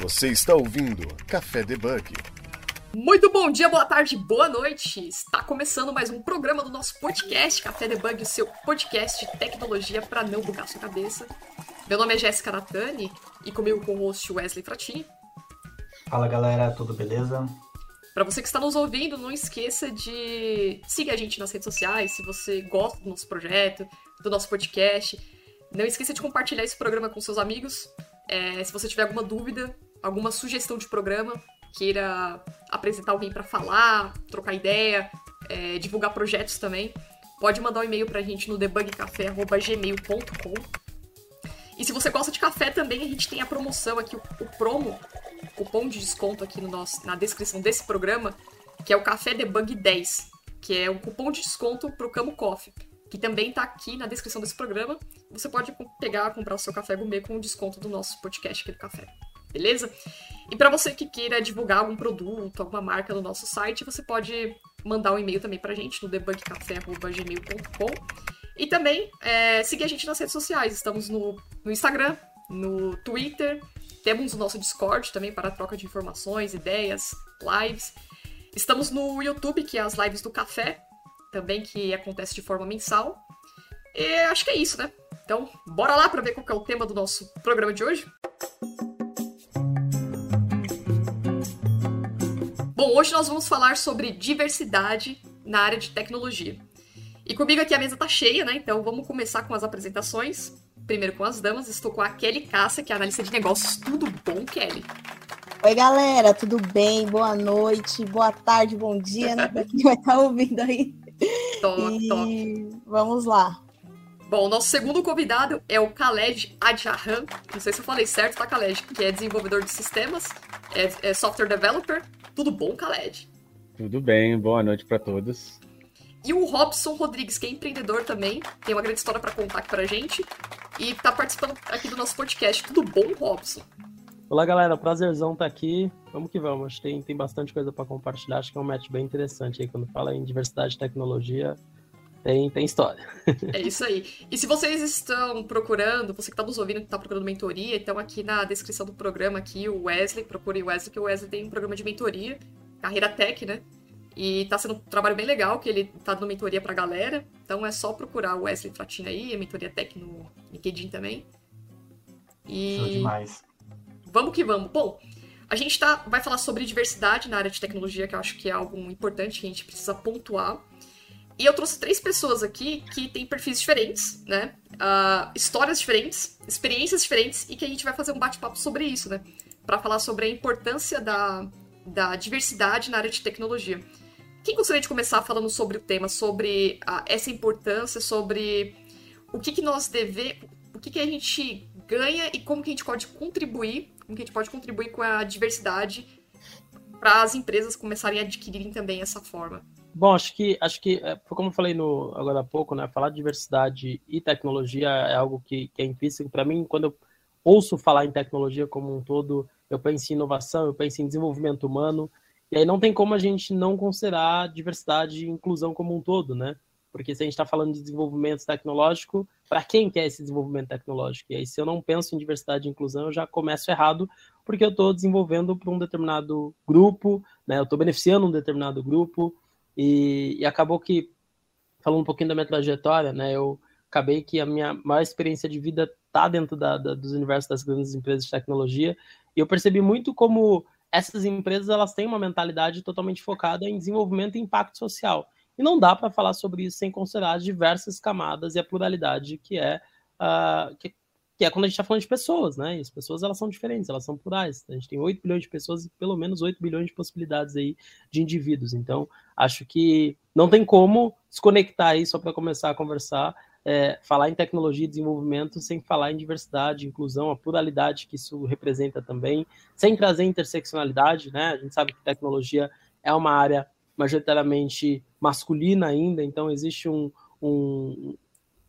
Você está ouvindo Café Debug. Muito bom dia, boa tarde, boa noite! Está começando mais um programa do nosso podcast Café Debug, o seu podcast de tecnologia para não bugar sua cabeça. Meu nome é Jéssica Natani e comigo com o host Wesley Fratini. Fala galera, tudo beleza? Para você que está nos ouvindo, não esqueça de seguir a gente nas redes sociais, se você gosta do nosso projeto, do nosso podcast. Não esqueça de compartilhar esse programa com seus amigos. É, se você tiver alguma dúvida, alguma sugestão de programa, queira apresentar alguém para falar, trocar ideia, é, divulgar projetos também, pode mandar um e-mail pra gente no debugcafé.gmail.com. E se você gosta de café também, a gente tem a promoção aqui, o, o promo, cupom de desconto aqui no nosso, na descrição desse programa, que é o Café Debug 10, que é um cupom de desconto pro Camo Coffee, que também tá aqui na descrição desse programa. Você pode pegar, comprar o seu café gourmet com o desconto do nosso podcast aqui do café beleza? E para você que queira divulgar algum produto, alguma marca no nosso site, você pode mandar um e-mail também pra gente no debugcafé.gmail.com e também é, seguir a gente nas redes sociais. Estamos no, no Instagram, no Twitter, temos o nosso Discord também para troca de informações, ideias, lives. Estamos no YouTube, que é as lives do café, também que acontece de forma mensal. E acho que é isso, né? Então, bora lá para ver qual é o tema do nosso programa de hoje? Bom, hoje nós vamos falar sobre diversidade na área de tecnologia. E comigo aqui a mesa tá cheia, né? Então vamos começar com as apresentações. Primeiro com as damas, estou com a Kelly Cassa, que é analista de negócios. Tudo bom, Kelly? Oi, galera, tudo bem? Boa noite, boa tarde, bom dia, né? Pra quem vai estar tá ouvindo aí. Top, e... top. Vamos lá. Bom, nosso segundo convidado é o Khaled Adjahan. Não sei se eu falei certo, tá, Khaled? Que é desenvolvedor de sistemas, é, é software developer tudo bom, Khaled? Tudo bem, boa noite para todos. E o Robson Rodrigues, que é empreendedor também, tem uma grande história para contar aqui pra gente e tá participando aqui do nosso podcast. Tudo bom, Robson? Olá, galera. Prazerzão estar tá aqui. Vamos que vamos. Acho que tem, tem bastante coisa para compartilhar. Acho que é um match bem interessante aí. Quando fala em diversidade de tecnologia, tem, tem história. É isso aí. E se vocês estão procurando, você que está nos ouvindo, que está procurando mentoria, então aqui na descrição do programa, aqui, o Wesley, procure o Wesley, que o Wesley tem um programa de mentoria, Carreira Tech, né? E tá sendo um trabalho bem legal, que ele tá dando mentoria pra galera. Então é só procurar o Wesley Fratina aí, a mentoria Tech no LinkedIn também. E... Show demais. Vamos que vamos. Bom, a gente tá, vai falar sobre diversidade na área de tecnologia, que eu acho que é algo importante que a gente precisa pontuar. E eu trouxe três pessoas aqui que têm perfis diferentes, né? Uh, histórias diferentes, experiências diferentes, e que a gente vai fazer um bate-papo sobre isso, né? Para falar sobre a importância da, da diversidade na área de tecnologia. Quem gostaria de começar falando sobre o tema, sobre uh, essa importância, sobre o que, que nós devemos, o que, que a gente ganha e como que a gente pode contribuir, como que a gente pode contribuir com a diversidade para as empresas começarem a adquirirem também essa forma. Bom, acho que, acho que é, como eu falei no, agora há pouco, né, falar de diversidade e tecnologia é algo que, que é intrínseco. Para mim, quando eu ouço falar em tecnologia como um todo, eu penso em inovação, eu penso em desenvolvimento humano, e aí não tem como a gente não considerar diversidade e inclusão como um todo, né? Porque se a gente está falando de desenvolvimento tecnológico, para quem quer esse desenvolvimento tecnológico? E aí, se eu não penso em diversidade e inclusão, eu já começo errado, porque eu estou desenvolvendo para um determinado grupo, né? eu estou beneficiando um determinado grupo, e, e, acabou que, falando um pouquinho da minha trajetória, né, eu acabei que a minha maior experiência de vida está dentro da, da, dos universos das grandes empresas de tecnologia, e eu percebi muito como essas empresas elas têm uma mentalidade totalmente focada em desenvolvimento e impacto social. E não dá para falar sobre isso sem considerar as diversas camadas e a pluralidade que é, uh, que, que é quando a gente está falando de pessoas, né? E as pessoas elas são diferentes, elas são plurais. A gente tem 8 bilhões de pessoas e pelo menos 8 bilhões de possibilidades aí de indivíduos. Então, acho que não tem como desconectar aí só para começar a conversar, é, falar em tecnologia e desenvolvimento sem falar em diversidade, inclusão, a pluralidade que isso representa também, sem trazer interseccionalidade, né? A gente sabe que tecnologia é uma área majoritariamente masculina ainda, então existe um, um,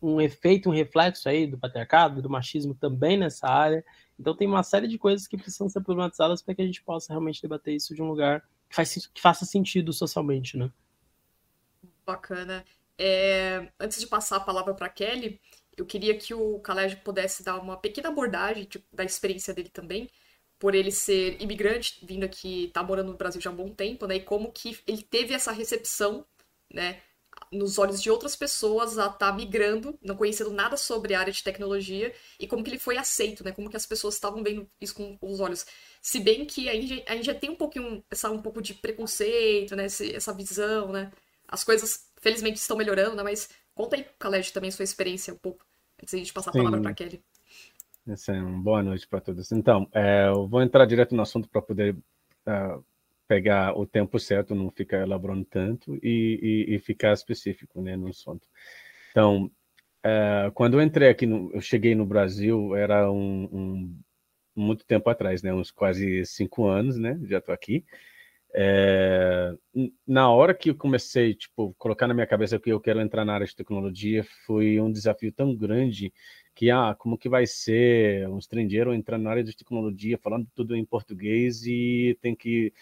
um efeito, um reflexo aí do patriarcado, do machismo também nessa área. Então tem uma série de coisas que precisam ser problematizadas para que a gente possa realmente debater isso de um lugar que, faz, que faça sentido socialmente, né? Bacana. É, antes de passar a palavra para Kelly, eu queria que o Khaled pudesse dar uma pequena abordagem tipo, da experiência dele também, por ele ser imigrante, vindo aqui, tá morando no Brasil já há um bom tempo, né? E como que ele teve essa recepção, né? Nos olhos de outras pessoas a estar tá migrando, não conhecendo nada sobre a área de tecnologia, e como que ele foi aceito, né? Como que as pessoas estavam vendo isso com os olhos. Se bem que a gente, a gente já tem um pouquinho, essa, um pouco de preconceito, né? essa visão, né? As coisas, felizmente, estão melhorando, né? Mas conta aí, Khaled, também sua experiência um pouco, antes de a gente passar a palavra para Kelly. Essa é uma boa noite para todos. Então, é, eu vou entrar direto no assunto para poder uh, pegar o tempo certo, não ficar elaborando tanto e, e, e ficar específico né, no assunto. Então, uh, quando eu entrei aqui, no, eu cheguei no Brasil, era um, um, muito tempo atrás, né, uns quase cinco anos, né, já estou aqui. É, na hora que eu comecei, tipo, colocar na minha cabeça que eu quero entrar na área de tecnologia, foi um desafio tão grande que, ah, como que vai ser um estrangeiro entrando na área de tecnologia, falando tudo em português e tem que...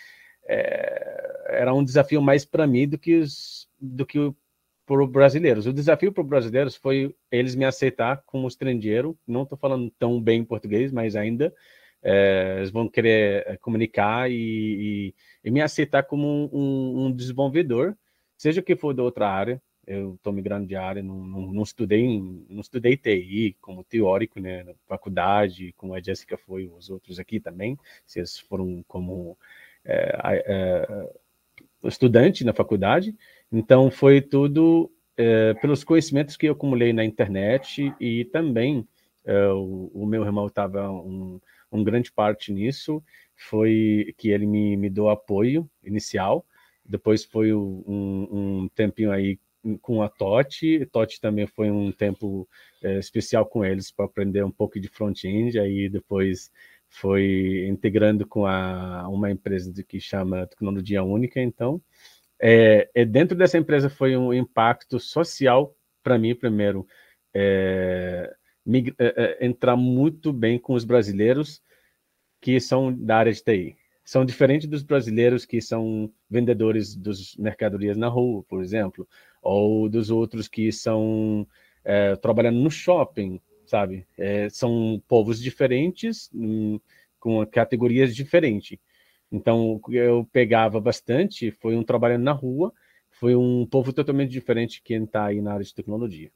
É, era um desafio mais para mim do que, os, do que para os brasileiros. O desafio para os brasileiros foi eles me aceitar como estrangeiro, não estou falando tão bem português, mas ainda é, eles vão querer é, comunicar e, e, e me aceitar como um, um, desenvolvedor, seja que for da outra área. Eu estou migrando de área, não, não, não, estudei não estudei TI como teórico, né, na faculdade, como a Jéssica foi, os outros aqui também, vocês foram como estudante na faculdade. Então foi tudo é, pelos conhecimentos que eu acumulei na internet e também é, o, o, meu irmão estava um um grande parte nisso. Foi que ele me, me deu apoio inicial, depois foi um, um tempinho aí com a Totti, Totti também foi um tempo é, especial com eles para aprender um pouco de front-end, aí depois foi integrando com a, uma empresa que chama Tecnologia Única, então é, é dentro dessa empresa foi um impacto social para mim primeiro, é, é, é, entrar muito bem com os brasileiros que são da área de TI. São diferentes dos brasileiros que são vendedores dos mercadorias na rua, por exemplo, ou dos outros que são é, trabalhando no shopping, sabe? É, são povos diferentes, hum, com categorias diferentes. Então, eu pegava bastante, foi um trabalhando na rua, foi um povo totalmente diferente quem está aí na área de tecnologia.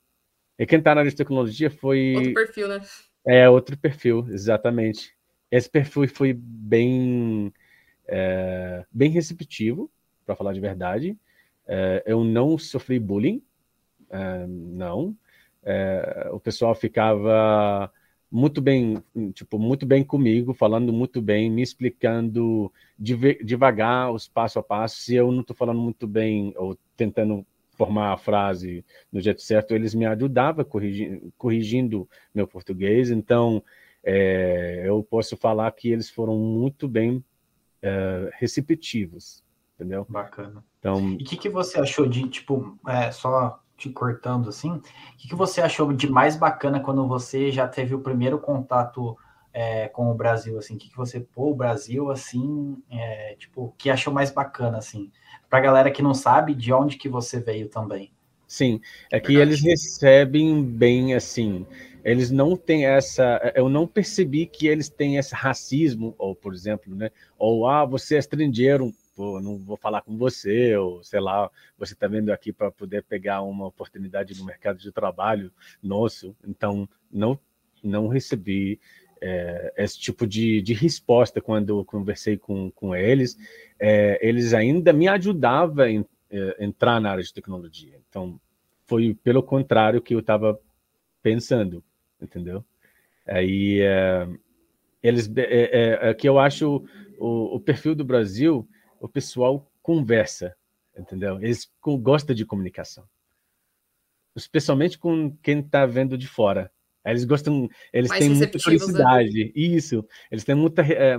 E quem está na área de tecnologia foi. Outro perfil, né? É, outro perfil, exatamente. Esse perfil foi bem, é, bem receptivo, para falar de verdade. É, eu não sofri bullying, é, não. É, o pessoal ficava muito bem, tipo, muito bem comigo, falando muito bem, me explicando devagar os passo a passo. Se eu não estou falando muito bem ou tentando formar a frase no jeito certo, eles me ajudavam corrigindo, corrigindo meu português. Então, é, eu posso falar que eles foram muito bem é, receptivos, entendeu? Bacana. Então, e o que, que você achou de, tipo, é, só te cortando assim, o que, que você achou de mais bacana quando você já teve o primeiro contato é, com o Brasil, assim, o que, que você, pô, o Brasil, assim, é, tipo, que achou mais bacana, assim, pra galera que não sabe de onde que você veio também. Sim, é que eles recebem bem, assim, eles não têm essa. Eu não percebi que eles têm esse racismo, ou, por exemplo, né? Ou, ah, você é estrangeiro, pô, não vou falar com você, ou sei lá, você está vendo aqui para poder pegar uma oportunidade no mercado de trabalho nosso. Então, não, não recebi é, esse tipo de, de resposta quando eu conversei com, com eles. É, eles ainda me ajudavam a é, entrar na área de tecnologia. Então, foi pelo contrário que eu estava pensando entendeu? Aí é, eles é, é, é, que eu acho o, o, perfil do Brasil, o pessoal conversa, entendeu? Eles gostam de comunicação, especialmente com quem está vendo de fora. Eles gostam, eles Mais têm muita felicidade, né? isso. Eles têm muita, é, é,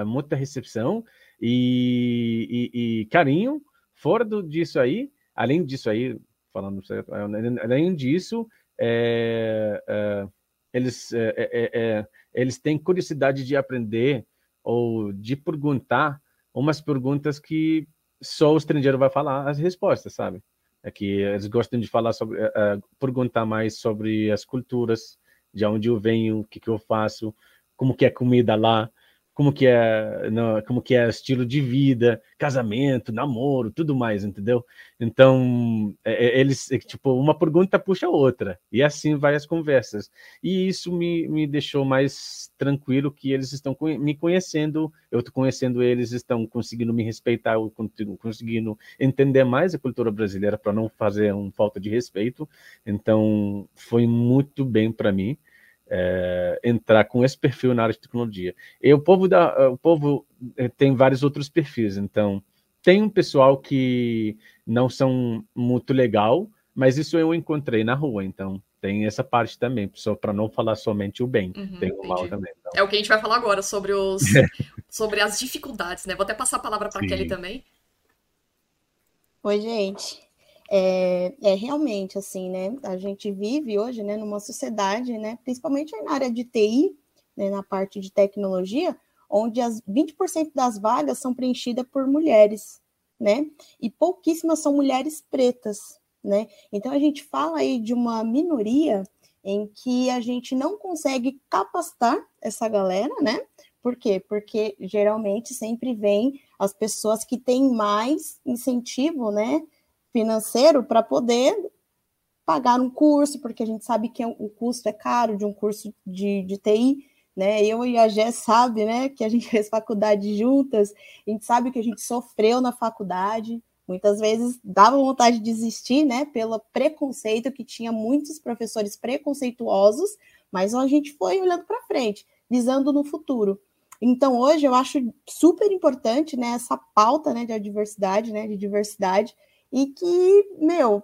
é, muita recepção e, e, e, carinho. Fora do, disso aí, além disso aí, falando certo, além disso, é, é, eles, eles têm curiosidade de aprender ou de perguntar umas perguntas que só o estrangeiro vai falar as respostas, sabe? É que eles gostam de falar sobre, perguntar mais sobre as culturas, de onde eu venho, o que, que eu faço, como que é a comida lá, como que é, como que é estilo de vida, casamento, namoro, tudo mais, entendeu? Então, é, é eles, é, tipo, uma pergunta puxa a outra, e assim vai as conversas. E isso me, me deixou mais tranquilo que eles estão me conhecendo, eu estou conhecendo eles, estão conseguindo me respeitar, eu conseguindo entender mais a cultura brasileira para não fazer um falta de respeito. Então, foi muito bem para mim é, entrar com esse perfil na área de tecnologia. E o povo, da, o povo eh, tem vários outros perfis, então tem um pessoal que não são muito legal, mas isso eu encontrei na rua, então tem essa parte também, só para não falar somente o bem, uhum, tem o mal também. Então. É o que a gente vai falar agora sobre os sobre as dificuldades, né? Vou até passar a palavra para Kelly também. Oi, gente. É, é, realmente assim, né? A gente vive hoje, né, numa sociedade, né, principalmente na área de TI, né, na parte de tecnologia, onde as 20% das vagas são preenchidas por mulheres, né? E pouquíssimas são mulheres pretas, né? Então a gente fala aí de uma minoria em que a gente não consegue capacitar essa galera, né? Por quê? Porque geralmente sempre vem as pessoas que têm mais incentivo, né? Financeiro para poder pagar um curso, porque a gente sabe que é o custo é caro de um curso de, de TI, né? Eu e a Gé sabe, né, que a gente fez faculdade juntas, a gente sabe que a gente sofreu na faculdade, muitas vezes dava vontade de desistir, né, pelo preconceito que tinha muitos professores preconceituosos, mas a gente foi olhando para frente, visando no futuro. Então, hoje eu acho super importante, né, essa pauta, né, de adversidade, né, de diversidade, e que, meu,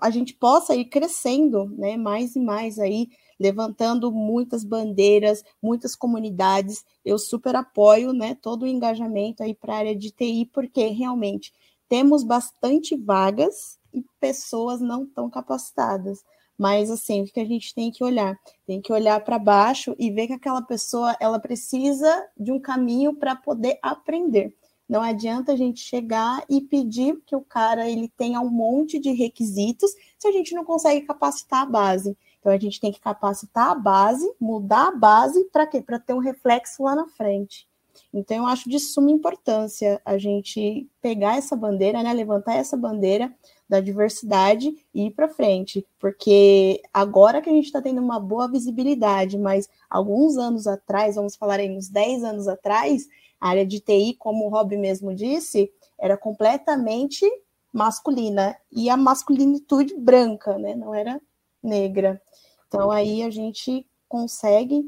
a gente possa ir crescendo, né, mais e mais aí, levantando muitas bandeiras, muitas comunidades. Eu super apoio, né, todo o engajamento aí para a área de TI, porque realmente temos bastante vagas e pessoas não tão capacitadas. Mas assim, o que a gente tem que olhar? Tem que olhar para baixo e ver que aquela pessoa ela precisa de um caminho para poder aprender. Não adianta a gente chegar e pedir que o cara ele tenha um monte de requisitos se a gente não consegue capacitar a base. Então a gente tem que capacitar a base, mudar a base para quê? Para ter um reflexo lá na frente. Então eu acho de suma importância a gente pegar essa bandeira, né, levantar essa bandeira da diversidade e ir para frente, porque agora que a gente está tendo uma boa visibilidade, mas alguns anos atrás, vamos falar aí uns 10 anos atrás, a área de TI, como o Rob mesmo disse, era completamente masculina e a masculinitude branca, né? Não era negra. Então aí a gente consegue,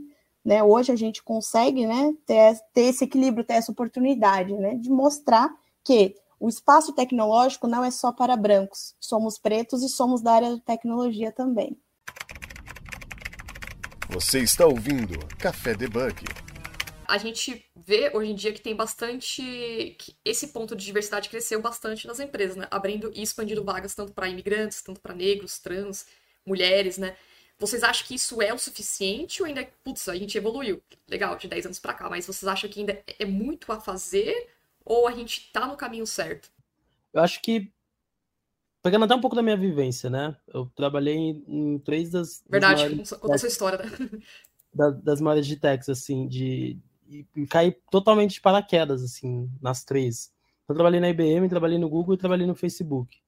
né? Hoje a gente consegue, né? Ter, ter esse equilíbrio, ter essa oportunidade, né? De mostrar que o espaço tecnológico não é só para brancos, somos pretos e somos da área de tecnologia também. Você está ouvindo Café Debug a gente vê hoje em dia que tem bastante. que esse ponto de diversidade cresceu bastante nas empresas, né? Abrindo e expandindo vagas tanto para imigrantes, tanto para negros, trans, mulheres, né? Vocês acham que isso é o suficiente ou ainda, putz, a gente evoluiu? Legal, de 10 anos para cá, mas vocês acham que ainda é muito a fazer ou a gente tá no caminho certo? Eu acho que pegando até um pouco da minha vivência, né? Eu trabalhei em, três das. Verdade, das conta a sua história, né? Da, das maiores de Texas, assim, de, e, caí totalmente de paraquedas, assim, nas três. Eu trabalhei na IBM, trabalhei no Google e trabalhei no Facebook.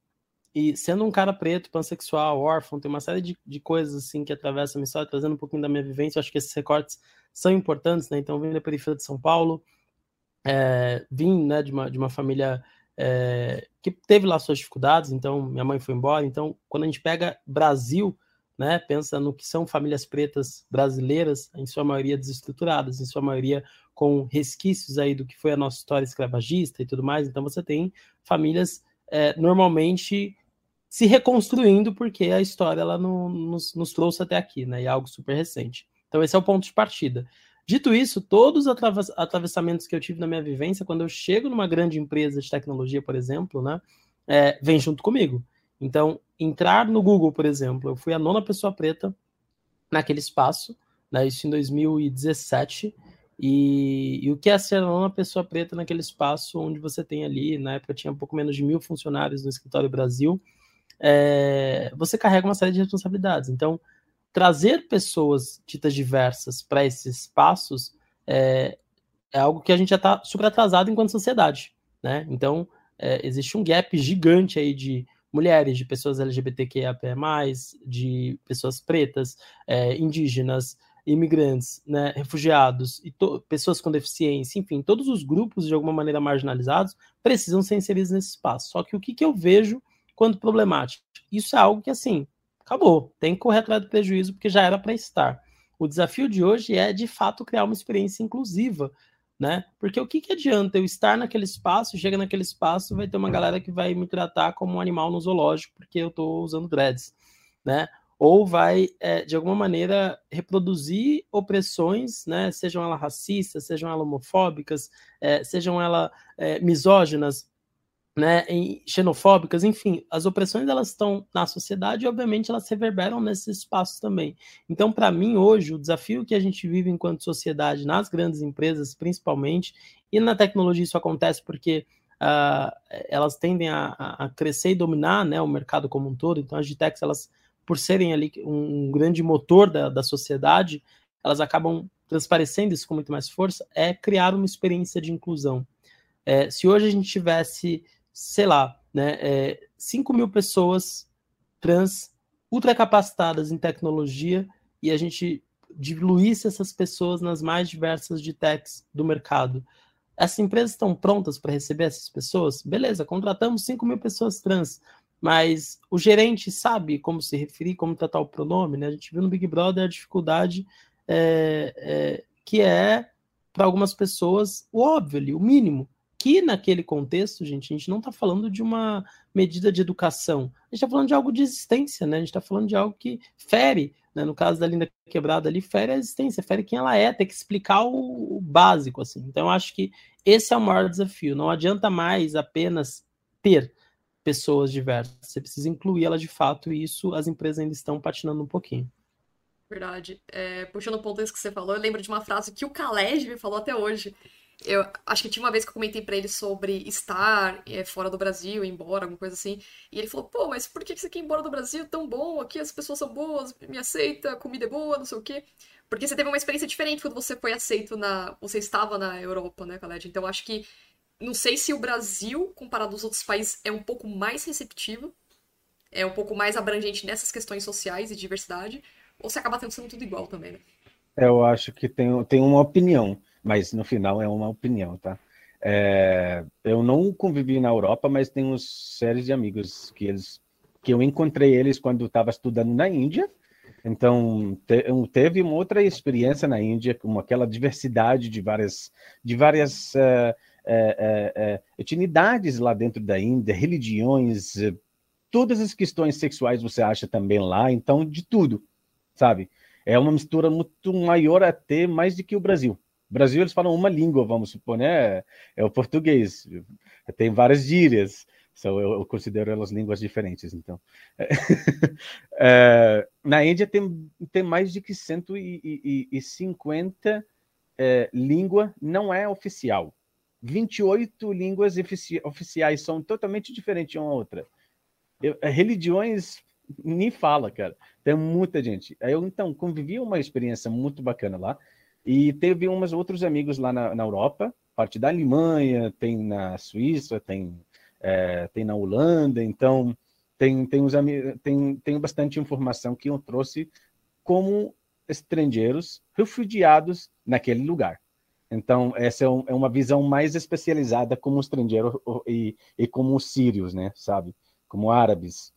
E sendo um cara preto, pansexual, órfão, tem uma série de, de coisas assim que atravessam a minha história, trazendo um pouquinho da minha vivência. Eu acho que esses recortes são importantes, né? Então, vim da periferia de São Paulo, é, vim né, de, uma, de uma família é, que teve lá suas dificuldades, então minha mãe foi embora. Então, quando a gente pega Brasil, né, pensa no que são famílias pretas brasileiras, em sua maioria desestruturadas, em sua maioria com resquícios aí do que foi a nossa história escravagista e tudo mais. Então você tem famílias é, normalmente se reconstruindo porque a história ela não, nos, nos, trouxe até aqui, né? E é algo super recente. Então esse é o ponto de partida. Dito isso, todos os atravessamentos que eu tive na minha vivência, quando eu chego numa grande empresa de tecnologia, por exemplo, né, é, vem junto comigo. Então, entrar no Google, por exemplo, eu fui a nona pessoa preta naquele espaço, né, isso em 2017, e, e, o que é ser a nona pessoa preta naquele espaço onde você tem ali, na época tinha um pouco menos de mil funcionários no escritório Brasil, é, você carrega uma série de responsabilidades. Então, trazer pessoas ditas diversas para esses espaços é, é algo que a gente já está super atrasado enquanto sociedade, né? Então, é, existe um gap gigante aí de mulheres, de pessoas LGBTQIA+, de pessoas pretas, é, indígenas, imigrantes, né, refugiados e pessoas com deficiência, enfim, todos os grupos de alguma maneira marginalizados precisam ser inseridos nesse espaço. Só que o que, que eu vejo quando problemático? Isso é algo que, assim, acabou, tem que correr atrás do prejuízo porque já era para estar. O desafio de hoje é, de fato, criar uma experiência inclusiva, né? Porque o que, que adianta eu estar naquele espaço, chega naquele espaço, vai ter uma galera que vai me tratar como um animal no zoológico porque eu estou usando dreads, né? Ou vai, é, de alguma maneira, reproduzir opressões, né? Sejam elas racistas, sejam elas homofóbicas, é, sejam elas é, misóginas, né, xenofóbicas, enfim, as opressões elas estão na sociedade e obviamente elas reverberam nesses espaços também. Então, para mim hoje, o desafio que a gente vive enquanto sociedade nas grandes empresas, principalmente, e na tecnologia isso acontece porque uh, elas tendem a, a, crescer e dominar, né, o mercado como um todo. Então, as Gitex, elas, por serem ali um, grande motor da, da sociedade, elas acabam transparecendo isso com muito mais força, é criar uma experiência de inclusão. É, se hoje a gente tivesse sei lá, né, é, 5 mil pessoas trans ultracapacitadas em tecnologia e a gente diluísse essas pessoas nas mais diversas de techs do mercado. Essas empresas estão prontas para receber essas pessoas? Beleza, contratamos 5 mil pessoas trans, mas o gerente sabe como se referir, como tratar o pronome, né? A gente viu no Big Brother a dificuldade é, é, que é, para algumas pessoas, o óbvio ali, o mínimo que naquele contexto, gente, a gente não está falando de uma medida de educação, a gente está falando de algo de existência, né? A gente está falando de algo que fere, né? no caso da Linda Quebrada ali, fere a existência, fere quem ela é, tem que explicar o, o básico, assim. Então, eu acho que esse é o maior desafio. Não adianta mais apenas ter pessoas diversas, você precisa incluir elas de fato, e isso as empresas ainda estão patinando um pouquinho. Verdade. É, puxando o ponto que você falou, eu lembro de uma frase que o Khaled me falou até hoje, eu acho que tinha uma vez que eu comentei para ele sobre estar é, fora do Brasil, ir embora, alguma coisa assim. E ele falou, pô, mas por que você quer ir embora do Brasil? Tão bom, aqui as pessoas são boas, me aceita, comida é boa, não sei o quê. Porque você teve uma experiência diferente quando você foi aceito na. Você estava na Europa, né, Khaled? Então acho que. Não sei se o Brasil, comparado aos outros países, é um pouco mais receptivo, é um pouco mais abrangente nessas questões sociais e diversidade, ou se acaba tendo sendo tudo igual também, né? Eu acho que tem, tem uma opinião mas no final é uma opinião, tá? É, eu não convivi na Europa, mas tenho uns séries de amigos que eles que eu encontrei eles quando estava estudando na Índia. Então te, teve uma outra experiência na Índia com aquela diversidade de várias de várias uh, uh, uh, etnidades lá dentro da Índia, religiões, todas as questões sexuais você acha também lá. Então de tudo, sabe? É uma mistura muito maior até mais do que o Brasil. Brasil eles falam uma língua, vamos supor, né? É o português. Tem várias gírias, eu, eu considero elas línguas diferentes. Então, é, na Índia tem, tem mais de que 150 é, língua não é oficial. 28 línguas ofici oficiais são totalmente diferentes uma outra. Eu, é, religiões nem fala, cara. Tem muita gente. Eu então convivi uma experiência muito bacana lá. E teve uns outros amigos lá na, na Europa, parte da Alemanha, tem na Suíça, tem, é, tem na Holanda, então tem, tem, os, tem, tem bastante informação que eu trouxe como estrangeiros refugiados naquele lugar. Então, essa é, um, é uma visão mais especializada como estrangeiro e, e como os sírios, né, sabe? Como árabes.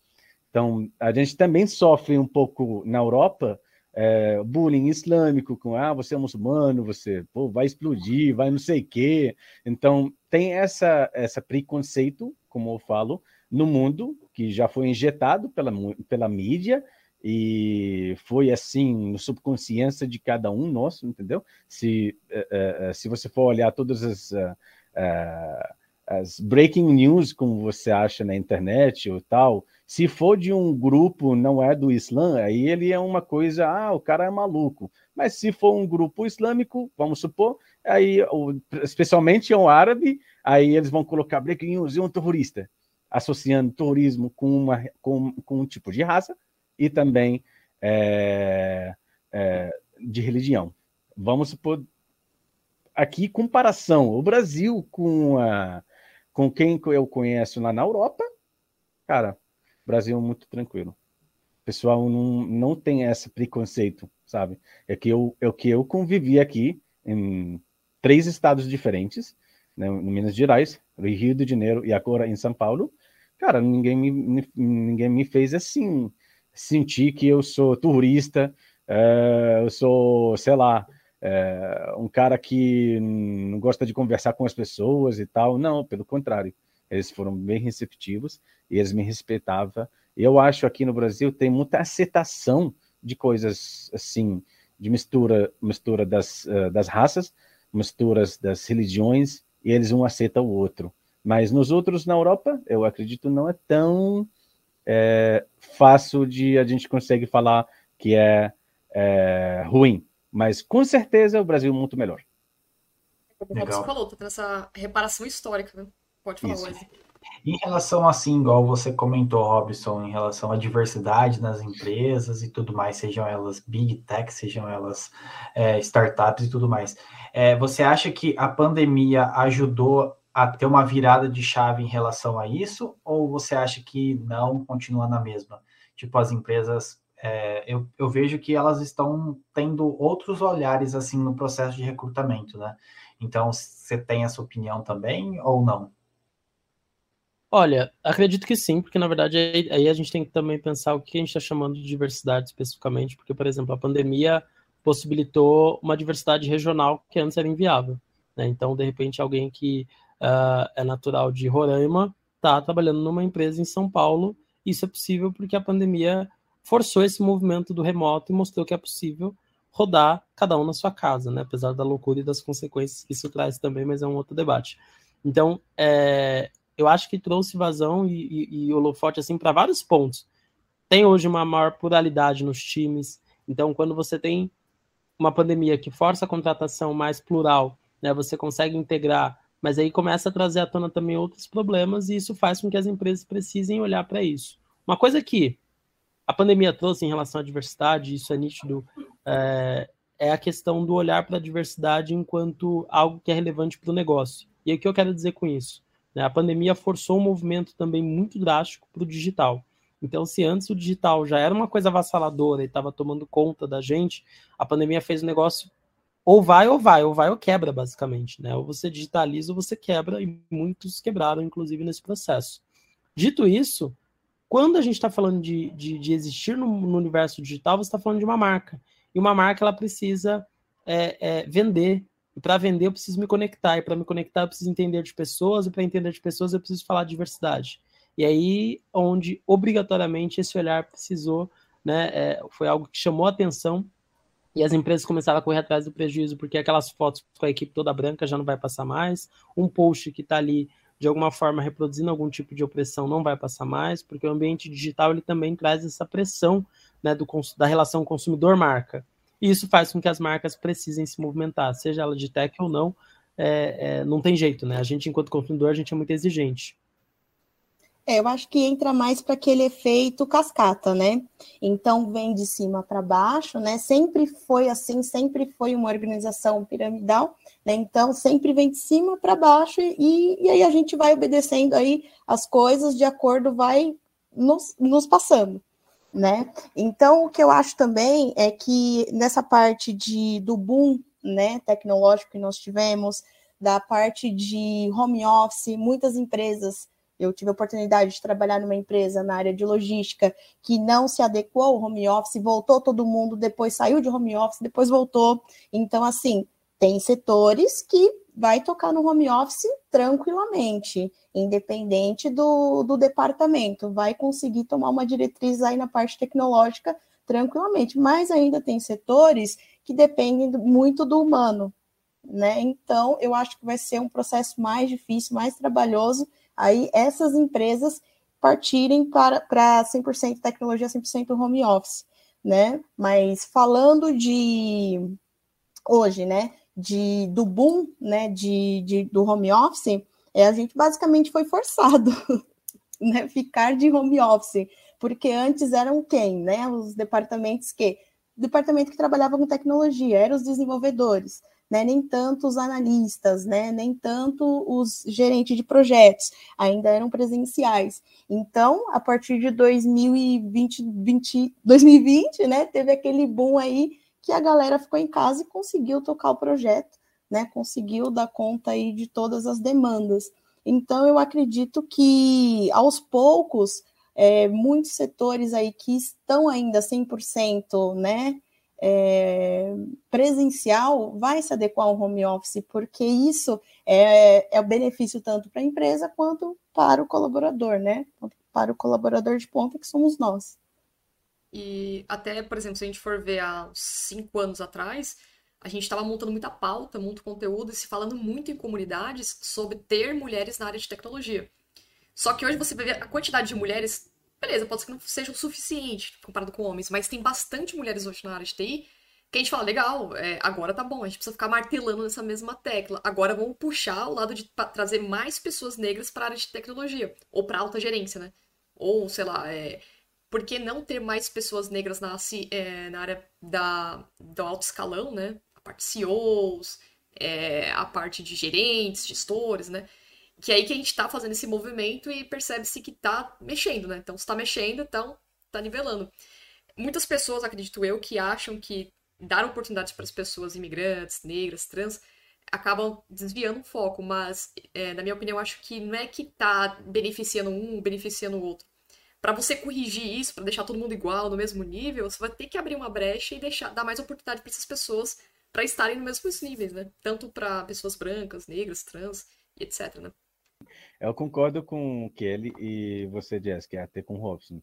Então, a gente também sofre um pouco na Europa é, bullying islâmico, com ah, você é muçulmano, você pô, vai explodir, vai não sei o quê. Então, tem essa, essa preconceito, como eu falo, no mundo, que já foi injetado pela, pela mídia e foi assim no subconsciência de cada um nosso, entendeu? Se, uh, uh, se você for olhar todas as. Uh, as breaking news, como você acha na internet ou tal, se for de um grupo não é do Islã, aí ele é uma coisa, ah, o cara é maluco. Mas se for um grupo islâmico, vamos supor, aí, especialmente um árabe, aí eles vão colocar breaking news e um terrorista, associando terrorismo com, uma, com, com um tipo de raça e também é, é, de religião. Vamos supor, aqui comparação, o Brasil com a com quem eu conheço lá na Europa, cara, Brasil muito tranquilo. O pessoal não, não tem esse preconceito, sabe? É que eu, é que eu convivi aqui em três estados diferentes, né, no Minas Gerais, Rio de Janeiro e agora em São Paulo. Cara, ninguém me, ninguém me fez assim sentir que eu sou turista, é, eu sou, sei lá, é, um cara que não gosta de conversar com as pessoas e tal. Não, pelo contrário. Eles foram bem receptivos e eles me respeitavam. Eu acho aqui no Brasil tem muita aceitação de coisas assim, de mistura, mistura das, uh, das raças, misturas das religiões, e eles um aceitam o outro. Mas nos outros na Europa, eu acredito, não é tão é, fácil de a gente consegue falar que é, é ruim mas com certeza o Brasil é muito melhor. Como o Robson falou, tá tendo essa reparação histórica, né? Pode falar, Wesley. Em relação assim, igual você comentou, Robson, em relação à diversidade nas empresas e tudo mais, sejam elas big tech, sejam elas é, startups e tudo mais, é, você acha que a pandemia ajudou a ter uma virada de chave em relação a isso, ou você acha que não, continua na mesma? Tipo, as empresas é, eu, eu, vejo que elas estão tendo outros olhares assim no processo de recrutamento, né? Então, você tem essa opinião também ou não? Olha, acredito que sim, porque na verdade aí a gente tem que também pensar o que a gente está chamando de diversidade especificamente, porque, por exemplo, a pandemia possibilitou uma diversidade regional que antes era inviável. Né? Então, de repente, alguém que uh, é natural de Roraima está trabalhando numa empresa em São Paulo. Isso é possível porque a pandemia forçou esse movimento do remoto e mostrou que é possível rodar cada um na sua casa, né? Apesar da loucura e das consequências que isso traz também, mas é um outro debate. Então, é, eu acho que trouxe vazão e, e, e holofote assim para vários pontos. Tem hoje uma maior pluralidade nos times. Então, quando você tem uma pandemia que força a contratação mais plural, né? Você consegue integrar, mas aí começa a trazer à tona também outros problemas e isso faz com que as empresas precisem olhar para isso. Uma coisa que a pandemia trouxe em relação à diversidade, isso é nítido, é, é a questão do olhar para a diversidade enquanto algo que é relevante para o negócio. E o que eu quero dizer com isso? Né? A pandemia forçou um movimento também muito drástico para o digital. Então, se antes o digital já era uma coisa avassaladora e estava tomando conta da gente, a pandemia fez o negócio ou vai ou vai, ou vai ou quebra, basicamente. Né? Ou você digitaliza ou você quebra, e muitos quebraram, inclusive, nesse processo. Dito isso, quando a gente está falando de, de, de, existir no, no, universo digital, você está falando de uma marca. E uma marca ela precisa é, é, vender. E para vender, eu preciso me conectar. E para me conectar, eu preciso entender de pessoas. E para entender de pessoas, eu preciso falar de diversidade. E aí, onde obrigatoriamente esse olhar precisou, né, é, foi algo que chamou a atenção. E as empresas começaram a correr atrás do prejuízo, porque aquelas fotos com a equipe toda branca já não vai passar mais. Um post que está ali de alguma forma reproduzindo algum tipo de opressão não vai passar mais, porque o ambiente digital ele também traz essa pressão né, do, da relação consumidor-marca. E isso faz com que as marcas precisem se movimentar, seja ela de tech ou não, é, é, não tem jeito, né? A gente, enquanto consumidor, a gente é muito exigente. É, eu acho que entra mais para aquele efeito cascata, né? Então vem de cima para baixo, né? Sempre foi assim, sempre foi uma organização piramidal, né? Então sempre vem de cima para baixo e, e aí a gente vai obedecendo aí as coisas de acordo, vai nos, nos passando, né? Então o que eu acho também é que nessa parte de do boom, né, tecnológico que nós tivemos, da parte de home office, muitas empresas eu tive a oportunidade de trabalhar numa empresa na área de logística que não se adequou ao home office, voltou todo mundo, depois saiu de home office, depois voltou. Então, assim, tem setores que vai tocar no home office tranquilamente, independente do, do departamento, vai conseguir tomar uma diretriz aí na parte tecnológica tranquilamente, mas ainda tem setores que dependem muito do humano, né? Então, eu acho que vai ser um processo mais difícil, mais trabalhoso, aí essas empresas partirem para, para 100% tecnologia, 100% home office, né? Mas falando de hoje, né, de do boom, né, de, de do home office, é, a gente basicamente foi forçado, né, ficar de home office, porque antes eram quem, né, os departamentos que? Departamento que trabalhava com tecnologia, eram os desenvolvedores, né, nem tanto os analistas, né, nem tanto os gerentes de projetos, ainda eram presenciais. Então, a partir de 2020, 20, 2020, né, teve aquele boom aí que a galera ficou em casa e conseguiu tocar o projeto, né, conseguiu dar conta aí de todas as demandas. Então, eu acredito que aos poucos, é, muitos setores aí que estão ainda 100%, né, é, presencial vai se adequar ao home office, porque isso é, é o benefício tanto para a empresa quanto para o colaborador, né? Para o colaborador de ponta, que somos nós. E até, por exemplo, se a gente for ver há cinco anos atrás, a gente estava montando muita pauta, muito conteúdo e se falando muito em comunidades sobre ter mulheres na área de tecnologia. Só que hoje você vê a quantidade de mulheres Beleza, pode ser que não seja o suficiente comparado com homens, mas tem bastante mulheres hoje na área de TI que a gente fala, legal, é, agora tá bom, a gente precisa ficar martelando nessa mesma tecla. Agora vamos puxar o lado de trazer mais pessoas negras para a área de tecnologia, ou para alta gerência, né? Ou, sei lá, é, por que não ter mais pessoas negras na, é, na área da, do alto escalão, né? A parte de CEOs, é, a parte de gerentes, gestores, né? Que é aí que a gente está fazendo esse movimento e percebe-se que está mexendo, né? Então, se está mexendo, então está nivelando. Muitas pessoas, acredito eu, que acham que dar oportunidades para as pessoas imigrantes, negras, trans, acabam desviando o foco, mas, é, na minha opinião, acho que não é que está beneficiando um, beneficiando o outro. Para você corrigir isso, para deixar todo mundo igual, no mesmo nível, você vai ter que abrir uma brecha e deixar, dar mais oportunidade para essas pessoas para estarem no mesmos níveis, né? Tanto para pessoas brancas, negras, trans e etc, né? Eu concordo com o Kelly e você, Jessica, até com o Robson.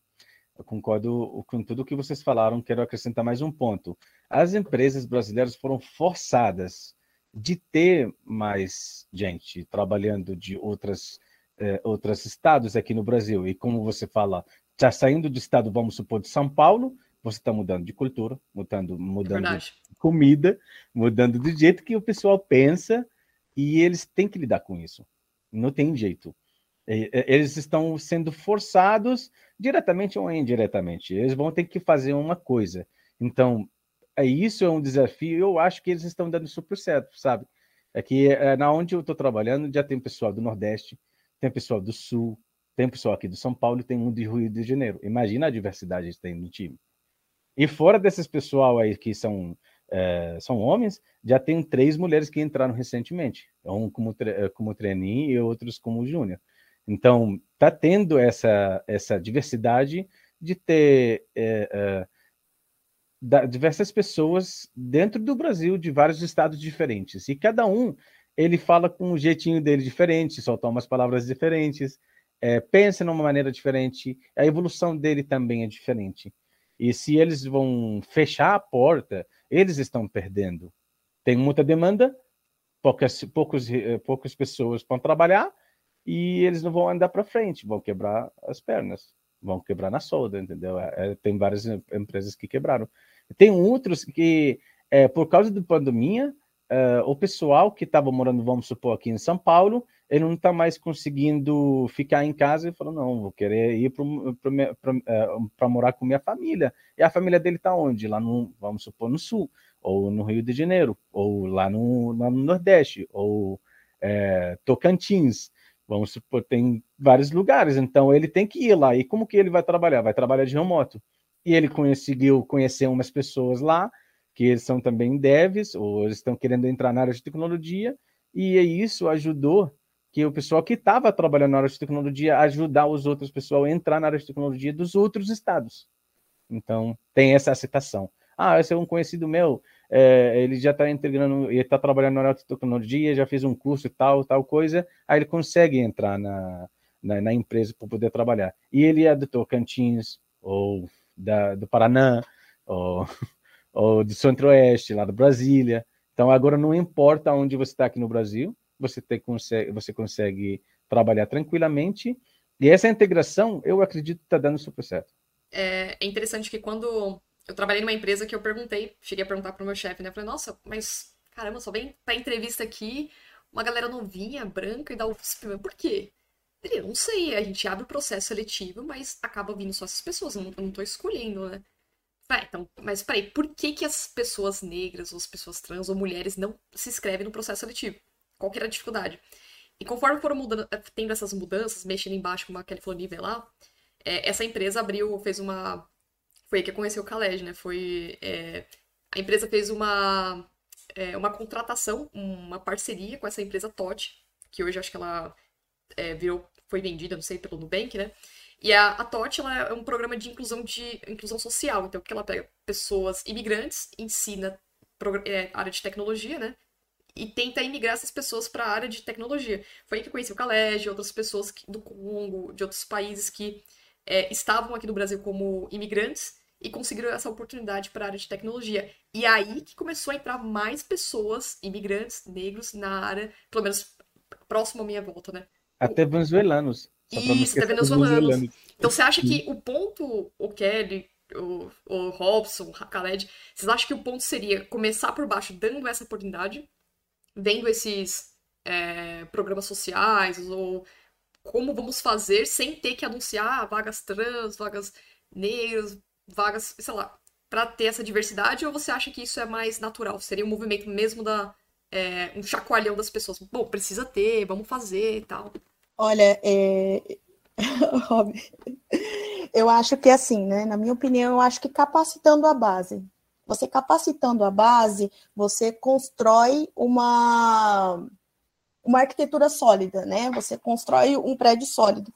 Eu concordo com tudo que vocês falaram. Quero acrescentar mais um ponto. As empresas brasileiras foram forçadas de ter mais gente trabalhando de outras eh, outros estados aqui no Brasil. E como você fala, está saindo do estado, vamos supor, de São Paulo, você está mudando de cultura, mudando, mudando é de comida, mudando do jeito que o pessoal pensa, e eles têm que lidar com isso. Não tem jeito. Eles estão sendo forçados, diretamente ou indiretamente. Eles vão ter que fazer uma coisa. Então, é isso é um desafio. Eu acho que eles estão dando super certo, sabe? É que é, na onde eu estou trabalhando já tem pessoal do Nordeste, tem pessoal do Sul, tem pessoal aqui do São Paulo tem um de Rio de Janeiro. Imagina a diversidade que tem no time. E fora desses pessoal aí que são é, são homens, já tem três mulheres que entraram recentemente, um como, eh, como trainee e outros como júnior. Então, está tendo essa, essa diversidade de ter é, é, da, diversas pessoas dentro do Brasil, de vários estados diferentes. E cada um, ele fala com um jeitinho dele diferente, solta umas palavras diferentes, é, pensa numa maneira diferente, a evolução dele também é diferente. E se eles vão fechar a porta, eles estão perdendo. Tem muita demanda, poucas, poucos, eh, poucas pessoas vão trabalhar e eles não vão andar para frente, vão quebrar as pernas, vão quebrar na solda, entendeu? É, é tem várias empresas que quebraram. Tem outros que, é, por causa da pandemia, é, o pessoal que estava morando, vamos supor, aqui em São Paulo, ele não está mais conseguindo ficar em casa e falou: não, vou querer ir para morar com minha família. E a família dele está onde? Lá no, vamos supor, no sul, ou no Rio de Janeiro, ou lá no, lá no Nordeste, ou é, Tocantins. Vamos supor, tem vários lugares, então ele tem que ir lá. E como que ele vai trabalhar? Vai trabalhar de remoto. E ele conseguiu conhecer umas pessoas lá, que eles são também devs, ou eles estão querendo entrar na área de tecnologia, e isso ajudou que o pessoal que estava trabalhando na área de tecnologia ajudar os outros pessoal a entrar na área de tecnologia dos outros estados. Então, tem essa aceitação. Ah, esse é um conhecido meu, é, ele já está integrando, ele está trabalhando na área de tecnologia, já fez um curso e tal, tal coisa, aí ele consegue entrar na, na, na empresa para poder trabalhar. E ele é do Tocantins, ou da, do Paraná, ou, ou do Centro-Oeste, lá do Brasília. Então, agora não importa onde você está aqui no Brasil, você, tem, consegue, você consegue trabalhar tranquilamente. E essa integração, eu acredito, está dando super certo. É, é interessante que quando eu trabalhei numa empresa que eu perguntei, cheguei a perguntar para o meu chefe, né? Eu falei, nossa, mas caramba, só vem para entrevista aqui uma galera novinha, branca e da UFSP, por quê? Ele, não sei, a gente abre o processo seletivo, mas acaba vindo só essas pessoas, eu não, eu não escolhendo, né? Tá, então, mas peraí, por que, que as pessoas negras, ou as pessoas trans, ou mulheres não se inscrevem no processo seletivo? Qual era a dificuldade? E conforme foram mudando, eh, tendo essas mudanças, mexendo embaixo, como a Kelly falou, nivelar, é, essa empresa abriu, fez uma. Foi aí que conheceu o Khaled, né? Foi. É, a empresa fez uma, é, uma contratação, uma parceria com essa empresa TOT, que hoje acho que ela é, virou, foi vendida, não sei, pelo Nubank, né? E a, a ela é um programa de inclusão de inclusão social. Então, que ela pega pessoas imigrantes, ensina é, área de tecnologia, né? E tenta imigrar essas pessoas para a área de tecnologia. Foi aí que eu conheci o Calege, outras pessoas que, do Congo, de outros países que é, estavam aqui no Brasil como imigrantes e conseguiram essa oportunidade para a área de tecnologia. E aí que começou a entrar mais pessoas, imigrantes, negros, na área, pelo menos próximo à minha volta, né? Até venezuelanos. Isso, até venezuelanos. Então você acha que o ponto, o Kelly, o, o Robson, o Khaled, vocês acham que o ponto seria começar por baixo, dando essa oportunidade, vendo esses é, programas sociais, ou como vamos fazer sem ter que anunciar vagas trans, vagas negras, vagas, sei lá, para ter essa diversidade, ou você acha que isso é mais natural? Seria um movimento mesmo da. É, um chacoalhão das pessoas. Bom, precisa ter, vamos fazer e tal. Olha, é... eu acho que assim, né? Na minha opinião, eu acho que capacitando a base. Você capacitando a base, você constrói uma uma arquitetura sólida, né? Você constrói um prédio sólido.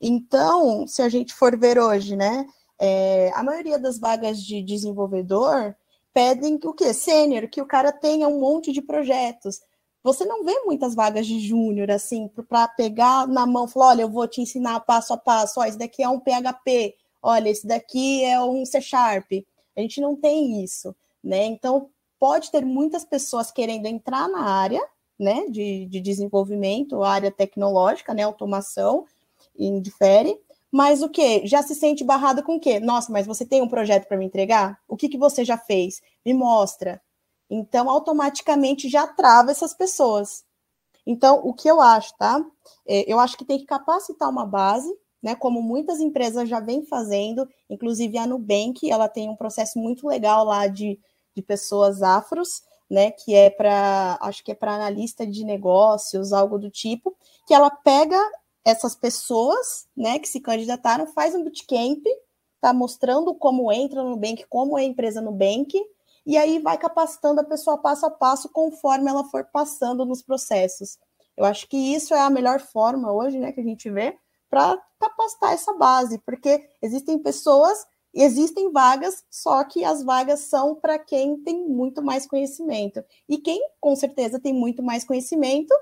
Então, se a gente for ver hoje, né? É, a maioria das vagas de desenvolvedor pedem o quê? Sênior, que o cara tenha um monte de projetos. Você não vê muitas vagas de júnior, assim, para pegar na mão falar: olha, eu vou te ensinar passo a passo, ó, esse daqui é um PHP, olha, esse daqui é um C Sharp. A gente não tem isso, né? Então, pode ter muitas pessoas querendo entrar na área, né, de, de desenvolvimento, área tecnológica, né, automação, indifere, mas o que? Já se sente barrado com o quê? Nossa, mas você tem um projeto para me entregar? O que, que você já fez? Me mostra. Então, automaticamente já trava essas pessoas. Então, o que eu acho, tá? É, eu acho que tem que capacitar uma base, né? Como muitas empresas já vêm fazendo, inclusive a Nubank, ela tem um processo muito legal lá de, de pessoas afros, né? Que é para, acho que é para analista de negócios, algo do tipo, que ela pega essas pessoas, né, que se candidataram, faz um bootcamp, tá mostrando como entra no Nubank, como é a empresa Nubank, e aí vai capacitando a pessoa passo a passo conforme ela for passando nos processos. Eu acho que isso é a melhor forma hoje, né, que a gente vê para capacitar essa base, porque existem pessoas e existem vagas, só que as vagas são para quem tem muito mais conhecimento. E quem com certeza tem muito mais conhecimento,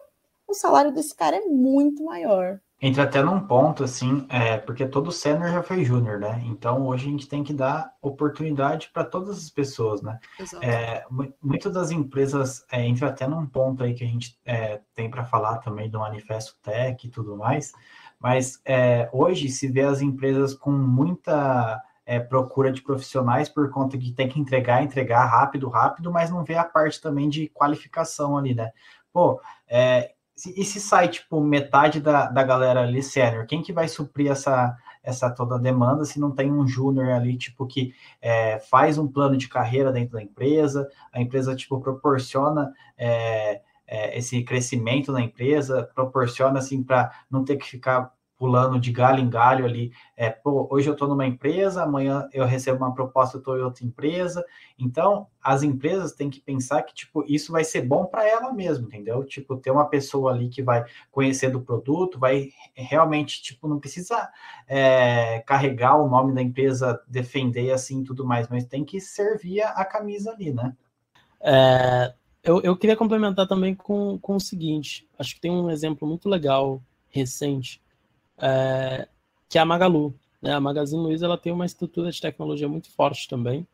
o salário desse cara é muito maior. Entra até num ponto, assim, é, porque todo sênior já foi júnior, né? Então hoje a gente tem que dar oportunidade para todas as pessoas, né? É, muitas das empresas é, entra até num ponto aí que a gente é, tem para falar também do manifesto tech e tudo mais, mas é, hoje se vê as empresas com muita é, procura de profissionais por conta de tem que entregar, entregar rápido, rápido, mas não vê a parte também de qualificação ali, né? Pô, é, e se sai, tipo, metade da, da galera ali sênior, quem que vai suprir essa, essa toda demanda se não tem um júnior ali, tipo, que é, faz um plano de carreira dentro da empresa, a empresa, tipo, proporciona é, é, esse crescimento na empresa, proporciona, assim, para não ter que ficar pulando de galho em galho ali. É, pô, hoje eu estou numa empresa, amanhã eu recebo uma proposta, eu estou em outra empresa. Então, as empresas têm que pensar que, tipo, isso vai ser bom para ela mesmo, entendeu? Tipo, ter uma pessoa ali que vai conhecer do produto, vai realmente, tipo, não precisa é, carregar o nome da empresa, defender assim tudo mais, mas tem que servir a camisa ali, né? É, eu, eu queria complementar também com, com o seguinte: acho que tem um exemplo muito legal recente é, que é a Magalu. Né? A Magazine Luiza ela tem uma estrutura de tecnologia muito forte também.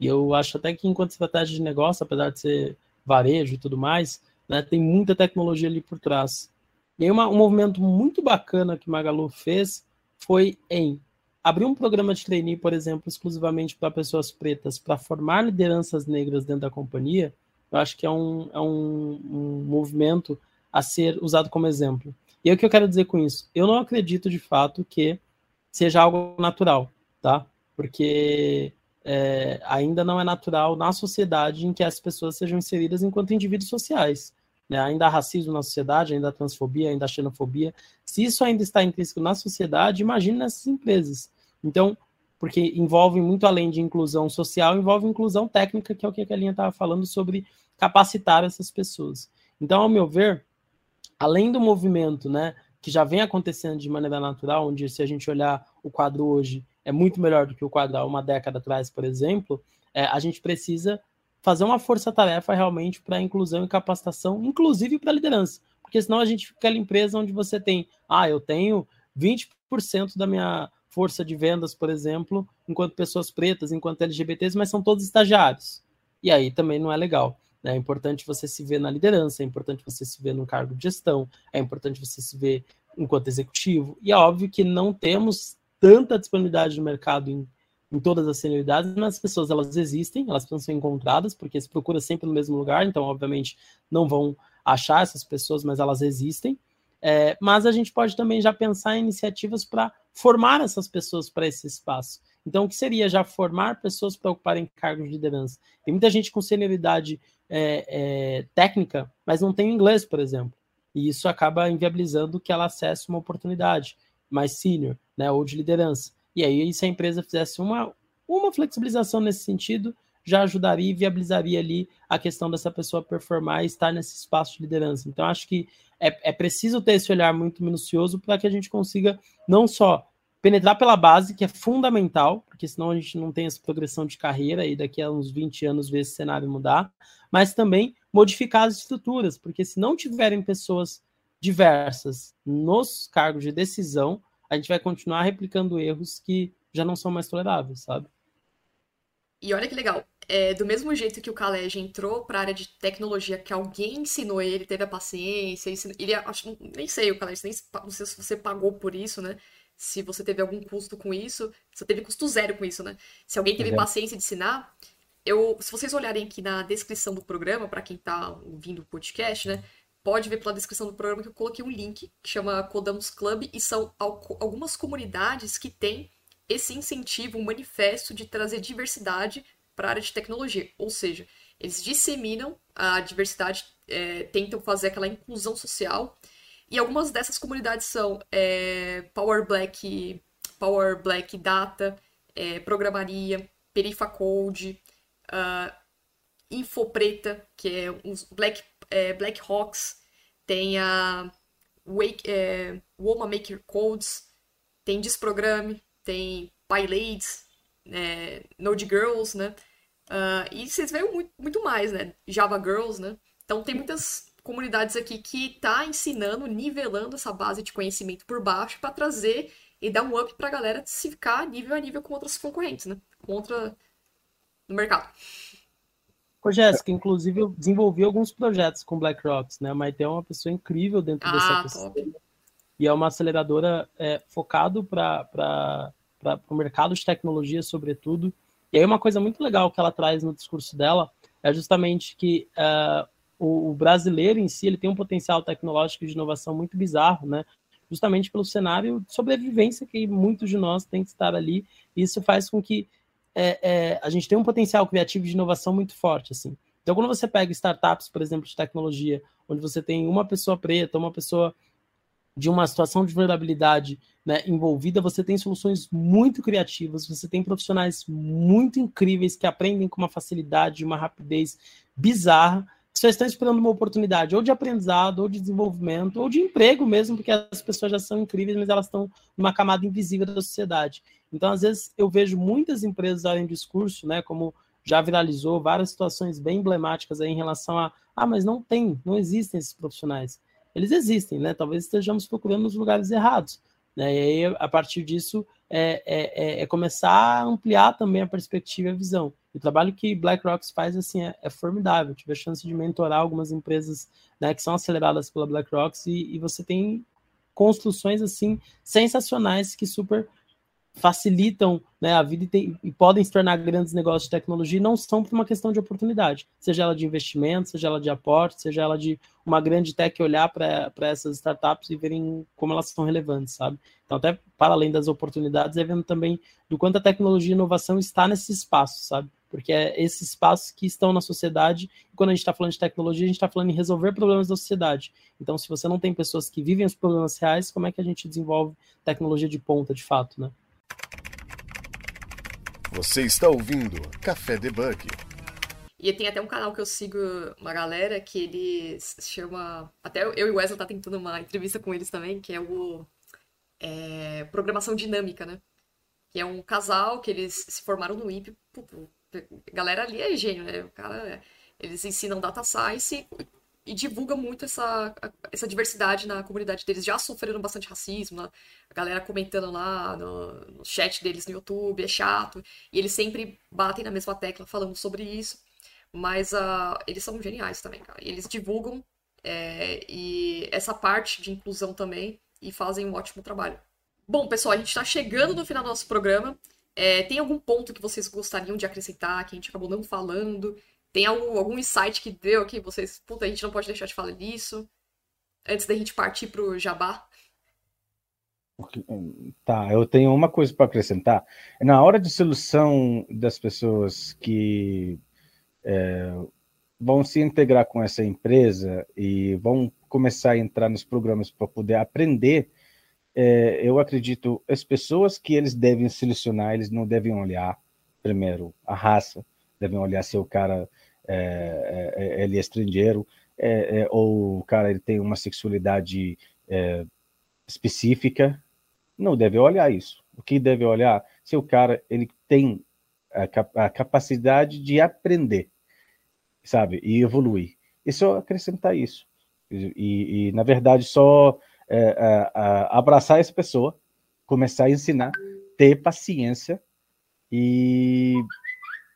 E eu acho até que enquanto estratégia de negócio, apesar de ser varejo e tudo mais, né, tem muita tecnologia ali por trás. E aí uma, um movimento muito bacana que Magalu fez foi em abrir um programa de trainee, por exemplo, exclusivamente para pessoas pretas, para formar lideranças negras dentro da companhia, eu acho que é um, é um, um movimento a ser usado como exemplo. E o que eu quero dizer com isso? Eu não acredito de fato que seja algo natural, tá? Porque é, ainda não é natural na sociedade em que as pessoas sejam inseridas enquanto indivíduos sociais. Né? Ainda há racismo na sociedade, ainda há transfobia, ainda há xenofobia. Se isso ainda está intrínseco na sociedade, imagine nessas empresas. Então, porque envolve muito além de inclusão social, envolve inclusão técnica, que é o que a linha estava falando sobre capacitar essas pessoas. Então, ao meu ver, além do movimento, né, que já vem acontecendo de maneira natural, onde se a gente olhar o quadro hoje é muito melhor do que o quadro há uma década atrás, por exemplo, é, a gente precisa fazer uma força-tarefa realmente para inclusão e capacitação, inclusive para liderança. Porque senão a gente fica aquela empresa onde você tem, ah, eu tenho 20% da minha força de vendas, por exemplo, enquanto pessoas pretas, enquanto LGBTs, mas são todos estagiários. E aí também não é legal. Né? É importante você se ver na liderança, é importante você se ver no cargo de gestão, é importante você se ver enquanto executivo. E é óbvio que não temos tanta disponibilidade no mercado em, em todas as senioridades, mas as pessoas elas existem, elas precisam ser encontradas, porque se procura sempre no mesmo lugar, então obviamente não vão achar essas pessoas, mas elas existem. É, mas a gente pode também já pensar em iniciativas para formar essas pessoas para esse espaço. Então, o que seria já formar pessoas para ocuparem cargos de liderança? Tem muita gente com senioridade é, é, técnica, mas não tem inglês, por exemplo. E isso acaba inviabilizando que ela acesse uma oportunidade mais senior, né, ou de liderança. E aí, se a empresa fizesse uma, uma flexibilização nesse sentido, já ajudaria e viabilizaria ali a questão dessa pessoa performar e estar nesse espaço de liderança. Então, acho que é, é preciso ter esse olhar muito minucioso para que a gente consiga não só penetrar pela base, que é fundamental, porque senão a gente não tem essa progressão de carreira e daqui a uns 20 anos ver esse cenário mudar, mas também modificar as estruturas, porque se não tiverem pessoas diversas nos cargos de decisão, a gente vai continuar replicando erros que já não são mais toleráveis, sabe? E olha que legal, é, do mesmo jeito que o Khaled entrou para a área de tecnologia, que alguém ensinou ele, teve a paciência, ensinou, ele acho, nem sei o Khaled, nem não sei se você pagou por isso, né? Se você teve algum custo com isso, você teve custo zero com isso, né? Se alguém teve paciência de ensinar, eu, se vocês olharem aqui na descrição do programa, para quem tá ouvindo o podcast, né? Pode ver pela descrição do programa que eu coloquei um link que chama Codamos Club e são algumas comunidades que têm esse incentivo, um manifesto de trazer diversidade para a área de tecnologia. Ou seja, eles disseminam a diversidade, é, tentam fazer aquela inclusão social e algumas dessas comunidades são é, Power Black, Power Black Data, é, Programaria, Perifacode, uh, Infopreta, que é uns Black, é, Black Hawks, tem a Wake, é, Maker Codes, tem Desprograme, tem PyLades, é, Node Girls, né? Uh, e vocês veem muito, muito mais, né? Java Girls, né? Então tem muitas comunidades aqui que tá ensinando, nivelando essa base de conhecimento por baixo para trazer e dar um up pra galera se ficar nível a nível com outras concorrentes, né? Contra no mercado. Ô, Jéssica, inclusive eu desenvolvi alguns projetos com BlackRock, né? A Maite é uma pessoa incrível dentro ah, dessa questão. E é uma aceleradora é, focado para o mercado de tecnologia, sobretudo. E aí uma coisa muito legal que ela traz no discurso dela é justamente que uh, o, o, brasileiro em si ele tem um potencial tecnológico de inovação muito bizarro, né? Justamente pelo cenário de sobrevivência que muitos de nós têm que estar ali. Isso faz com que é, é, a gente tenha um potencial criativo de inovação muito forte, assim. Então, quando você pega startups, por exemplo, de tecnologia, onde você tem uma pessoa preta, uma pessoa de uma situação de vulnerabilidade né, envolvida, você tem soluções muito criativas, você tem profissionais muito incríveis que aprendem com uma facilidade, uma rapidez bizarra, só estão esperando uma oportunidade ou de aprendizado, ou de desenvolvimento, ou de emprego mesmo, porque as pessoas já são incríveis, mas elas estão numa camada invisível da sociedade. Então, às vezes, eu vejo muitas empresas darem discurso, né, como já viralizou várias situações bem emblemáticas aí em relação a, ah, mas não tem, não existem esses profissionais. Eles existem, né? Talvez estejamos procurando nos lugares errados. Né? E aí, a partir disso, é, é, é, é começar a ampliar também a perspectiva e a visão. O trabalho que BlackRock faz assim é, é, formidável. Eu tive a chance de mentorar algumas empresas né, que são aceleradas pela BlackRock e, e, você tem construções assim sensacionais que super facilitam né, a vida e, tem, e, podem se tornar grandes negócios de tecnologia não são por uma questão de oportunidade, seja ela de investimento, seja ela de aporte, seja ela de uma grande tech olhar para essas startups e verem como elas são relevantes, sabe? Então, até para além das oportunidades, é vendo também do quanto a tecnologia e inovação está nesse espaço, sabe? Porque é esses espaços que estão na sociedade, e quando a gente está falando de tecnologia, a gente está falando em resolver problemas da sociedade. Então, se você não tem pessoas que vivem os problemas reais, como é que a gente desenvolve tecnologia de ponta, de fato, né? Você está ouvindo Café Debug. E tem até um canal que eu sigo uma galera que eles chama. Até eu e o Wesley tá tentando uma entrevista com eles também, que é o é, Programação Dinâmica, né? Que é um casal que eles se formaram no IP. A galera ali é gênio, né? O cara, eles ensinam data science e divulga muito essa, essa diversidade na comunidade deles. Já sofreram bastante racismo, né? a galera comentando lá no, no, chat deles no YouTube, é chato. E eles sempre batem na mesma tecla falando sobre isso. Mas uh, eles são geniais também, cara. E eles divulgam é, e essa parte de inclusão também e fazem um ótimo trabalho. Bom, pessoal, a gente está chegando no final do nosso programa. É, tem algum ponto que vocês gostariam de acrescentar, que a gente acabou não falando? Tem algum, algum insight que deu aqui? Vocês, puta, a gente não pode deixar de falar disso. Antes da gente partir pro jabá. Tá, eu tenho uma coisa para acrescentar. Na hora de solução das pessoas que é, vão se integrar com essa empresa e vão começar a entrar nos programas para poder aprender, é, eu acredito as pessoas que eles devem selecionar, eles não devem olhar primeiro a raça, devem olhar se o cara é, é, é, ele é estrangeiro, é, é, ou o cara ele tem uma sexualidade específica, não deve olhar isso. O que deve olhar se o cara ele tem a, a capacidade de aprender, sabe, e evoluir. E só acrescentar isso. E, e na verdade, só é, é, abraçar essa pessoa, começar a ensinar, ter paciência e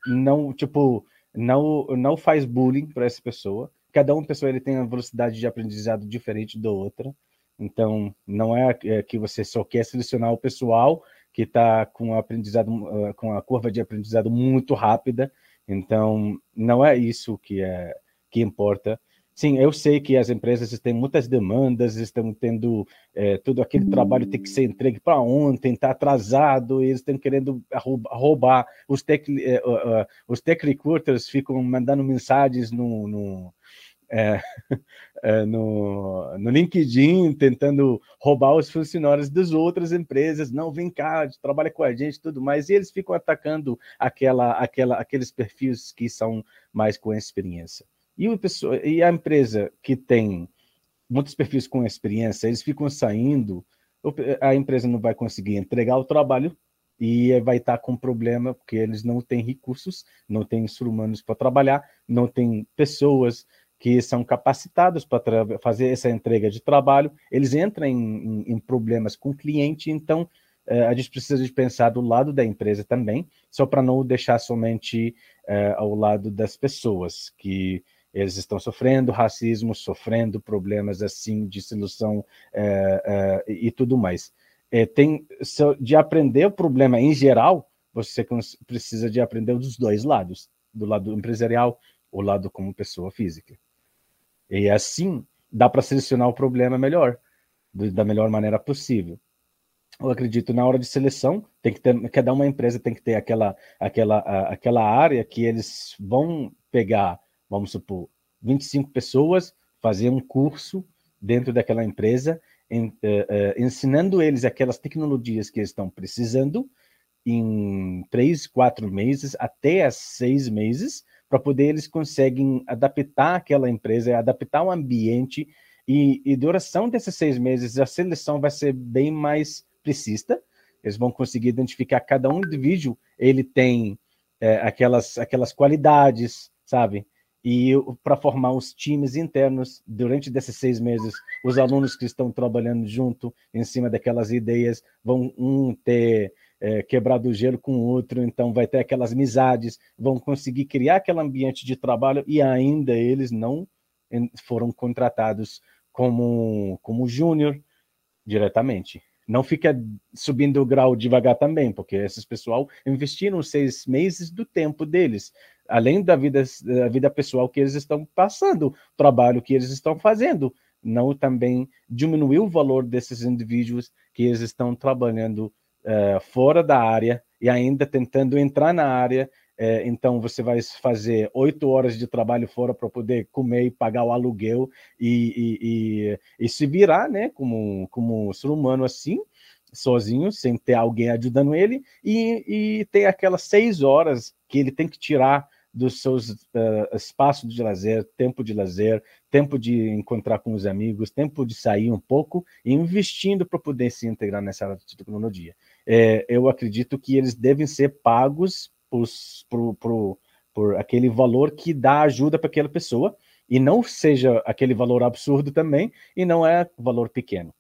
não, tipo, não, não faz bullying para essa pessoa. Cada uma pessoa ele tem uma velocidade de aprendizado diferente da outra. Então, não é, é que você só quer selecionar o pessoal que está com aprendizado ah, com a curva de aprendizado muito rápida. Então, não é isso que é que importa. Sim, eu sei que as empresas têm muitas demandas, estão tendo é, aquele trabalho tem que ser entregue para ontem, está atrasado, eles estão querendo roubar. Os tech, uh, uh, os tech recruiters ficam mandando mensagens no, no, é, é, no, no LinkedIn, tentando roubar os funcionários das outras empresas. Não, vem cá, trabalha com a gente tudo mais. E eles ficam atacando aquela, aquela, aqueles perfis que são mais com experiência. E, pessoa, e a empresa que tem muitos perfis com experiência, eles ficam saindo, a empresa não vai conseguir entregar o trabalho e vai estar com problema porque eles não têm recursos, não têm humanos para trabalhar, não têm pessoas que são capacitados para fazer essa entrega de trabalho, eles entram em, em, em problemas com o cliente, então eh, a gente precisa de pensar do lado da empresa também, só para não deixar somente eh, ao lado das pessoas que eles estão sofrendo racismo, sofrendo problemas assim de solução é, é, e tudo mais. É, tem de aprender o problema em geral, você precisa de aprender dos dois lados, do lado empresarial, o lado como pessoa física. E assim dá para selecionar o problema melhor, da melhor maneira possível. Eu acredito na hora de seleção tem que ter, cada uma empresa tem que ter aquela aquela aquela área que eles vão pegar vamos supor, 25 pessoas, fazer um curso dentro daquela empresa, em, uh, uh, ensinando eles aquelas tecnologias que eles estão precisando em três, quatro meses, até seis meses, para poder eles conseguem adaptar aquela empresa, adaptar o ambiente e, e duração desses seis meses, a seleção vai ser bem mais precisa. Eles vão conseguir identificar cada um indivíduo, ele tem é, aquelas, aquelas qualidades, sabe? E para formar os times internos durante desses seis meses os alunos que estão trabalhando junto em cima daquelas ideias vão um ter é, quebrado o gelo com o outro então vai ter aquelas amizades vão conseguir criar aquele ambiente de trabalho e ainda eles não foram contratados como como júnior diretamente não fica subindo o grau devagar também, porque esses pessoal investiram seis meses do tempo deles, além da vida, da vida pessoal que eles estão passando, trabalho que eles estão fazendo, não também diminuir o valor desses indivíduos que eles estão trabalhando uh, fora da área e ainda tentando entrar na área é, então você vai fazer oito horas de trabalho fora para poder comer e pagar o aluguel e, e, e, e, se virar, né? Como, como ser humano assim, sozinho, sem ter alguém ajudando ele, e, e tem aquelas seis horas que ele tem que tirar dos seus uh, espaços de lazer, tempo de lazer, tempo de encontrar com os amigos, tempo de sair um pouco investindo para poder se integrar nessa área de tecnologia. É, eu acredito que eles devem ser pagos por, aquele valor que dá ajuda para aquela pessoa e não seja aquele valor absurdo também e não é valor pequeno.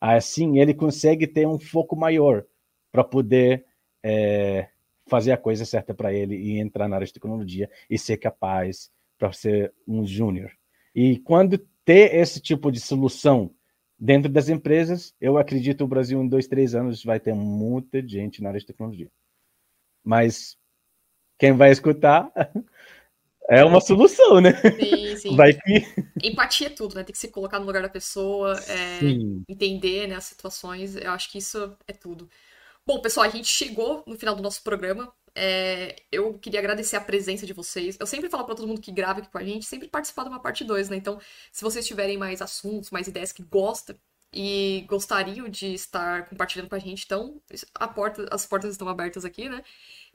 Assim, ele consegue ter um foco maior para poder é, fazer a coisa certa para ele e entrar na área de tecnologia e ser capaz para ser um júnior. E quando ter esse tipo de solução dentro das empresas, eu acredito que o Brasil em dois, três anos vai ter muita gente na área de tecnologia mas quem vai escutar é uma solução, né? Sim, sim. Vai que... Empatia é tudo, né? Tem que se colocar no lugar da pessoa, é, entender né, as situações. Eu acho que isso é tudo. Bom, pessoal, a gente chegou no final do nosso programa. É, eu queria agradecer a presença de vocês. Eu sempre falo para todo mundo que grava aqui com a gente, sempre participar de uma parte 2, né? Então, se vocês tiverem mais assuntos, mais ideias que gostam, e gostariam de estar compartilhando com a gente, então a porta, as portas estão abertas aqui, né?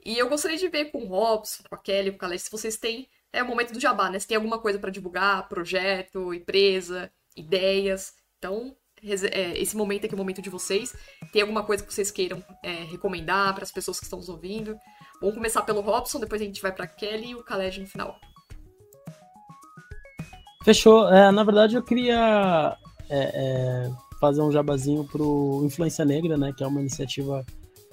E eu gostaria de ver com o Robson, com a Kelly, com a Caleste, se vocês têm. É o momento do jabá, né? Se tem alguma coisa para divulgar, projeto, empresa, ideias. Então, é, esse momento aqui é o momento de vocês. Tem alguma coisa que vocês queiram é, recomendar para as pessoas que estão nos ouvindo? Vamos começar pelo Robson, depois a gente vai para Kelly e o Khaled no final. Fechou. É, na verdade, eu queria é, é fazer um jabazinho pro Influência Negra, né? Que é uma iniciativa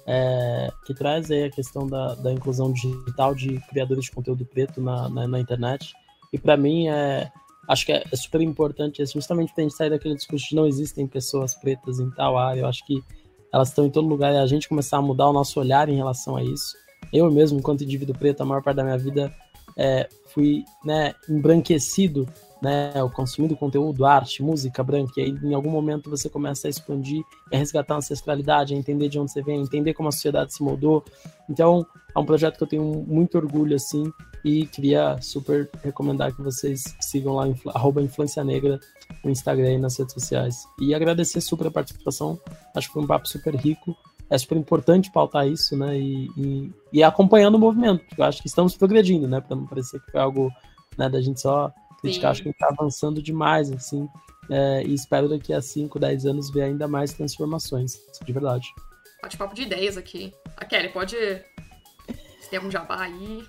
é, que traz aí a questão da, da inclusão digital de criadores de conteúdo preto na, na, na internet. E para mim é acho que é, é, super importante justamente para a gente sair daquele discurso de não existem pessoas pretas em tal área. Eu acho que elas estão em todo lugar e a gente começar a mudar o nosso olhar em relação a isso. Eu mesmo, enquanto indivíduo preto, a maior parte da minha vida é, fui né, embranquecido né, consumindo conteúdo, arte, música branca, e aí em algum momento você começa a expandir, a resgatar a ancestralidade, a entender de onde você vem, a entender como a sociedade se moldou. Então, é um projeto que eu tenho muito orgulho, assim, e queria super recomendar que vocês sigam lá, arroba Influência Negra, no Instagram e nas redes sociais. E agradecer super a participação, acho que foi um papo super rico, é super importante pautar isso, né, e, e, e acompanhando o movimento, eu acho que estamos progredindo, né, para não parecer que foi algo, né, da gente só criticar, acho que está avançando demais, assim. É, e espero daqui a 5, 10 anos ver ainda mais transformações, de verdade. Bate-papo de ideias aqui. A Kelly, pode. Se tem algum jabá aí.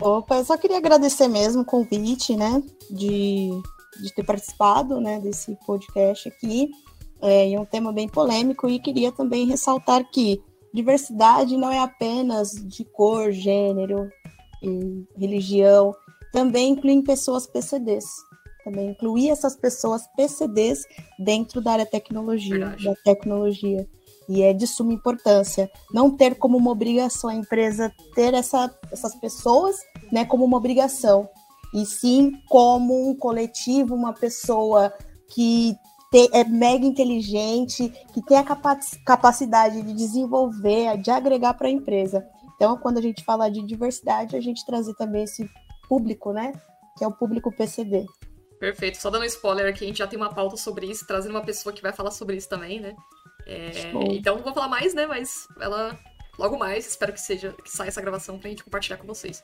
Opa, eu só queria agradecer mesmo o convite, né, de, de ter participado, né, desse podcast aqui. É, é um tema bem polêmico e queria também ressaltar que diversidade não é apenas de cor, gênero e religião, também incluem pessoas PCDs. Também incluir essas pessoas PCDs dentro da área tecnologia, Verdade. da tecnologia. E é de suma importância não ter como uma obrigação a empresa ter essa, essas pessoas né, como uma obrigação, e sim como um coletivo, uma pessoa que te, é mega inteligente, que tem a capacidade de desenvolver, de agregar para a empresa. Então, quando a gente fala de diversidade, a gente trazer também esse público, né? Que é o público PCD. Perfeito. Só dando um spoiler aqui, a gente já tem uma pauta sobre isso, trazendo uma pessoa que vai falar sobre isso também, né? É, então não vou falar mais, né? Mas ela logo mais, espero que seja que saia essa gravação pra gente compartilhar com vocês.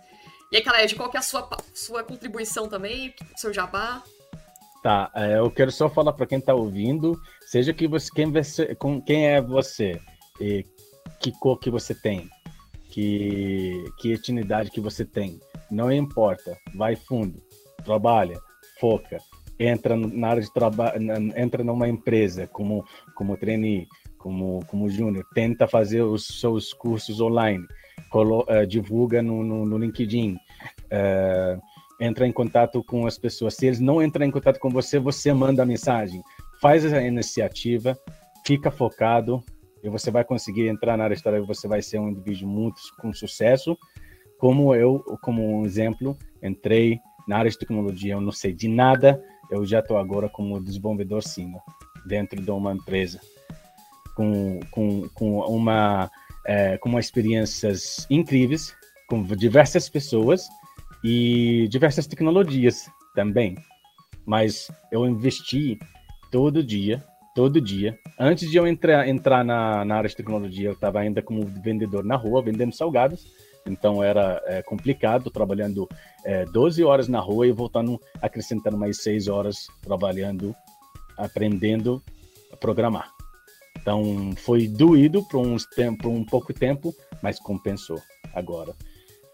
E aí, Khaled, qual que é a sua, sua contribuição também? Seu jabá? Tá, é, eu quero só falar para quem tá ouvindo, seja que você, quem, você, com, quem é você e que cor que você tem, que, que etnidade que você tem. Não importa, vai fundo, trabalha, foca, entra na área de trabalho, entra numa empresa como como trainee, como como júnior, tenta fazer os seus cursos online, colo, uh, divulga no, no, no LinkedIn, uh, entra em contato com as pessoas. Se eles não entram em contato com você, você manda a mensagem, faz essa iniciativa. Fica focado. E você vai conseguir entrar na área de trabalho, você vai ser um indivíduo muito com sucesso. Como eu, como um exemplo, entrei na área de tecnologia, eu não sei de nada, eu já estou agora como desenvolvedor senior dentro de uma empresa com, com, com uma é, com experiências incríveis com diversas pessoas e diversas tecnologias também. Mas eu investi todo dia, todo dia. Antes de eu entrar, entrar na, na área de tecnologia, eu estava ainda como vendedor na rua, vendendo salgados. Então era é, complicado, trabalhando é, 12 horas na rua e voltando, acrescentando mais 6 horas trabalhando, aprendendo a programar. Então foi doído por, uns tempo, por um pouco tempo, mas compensou agora.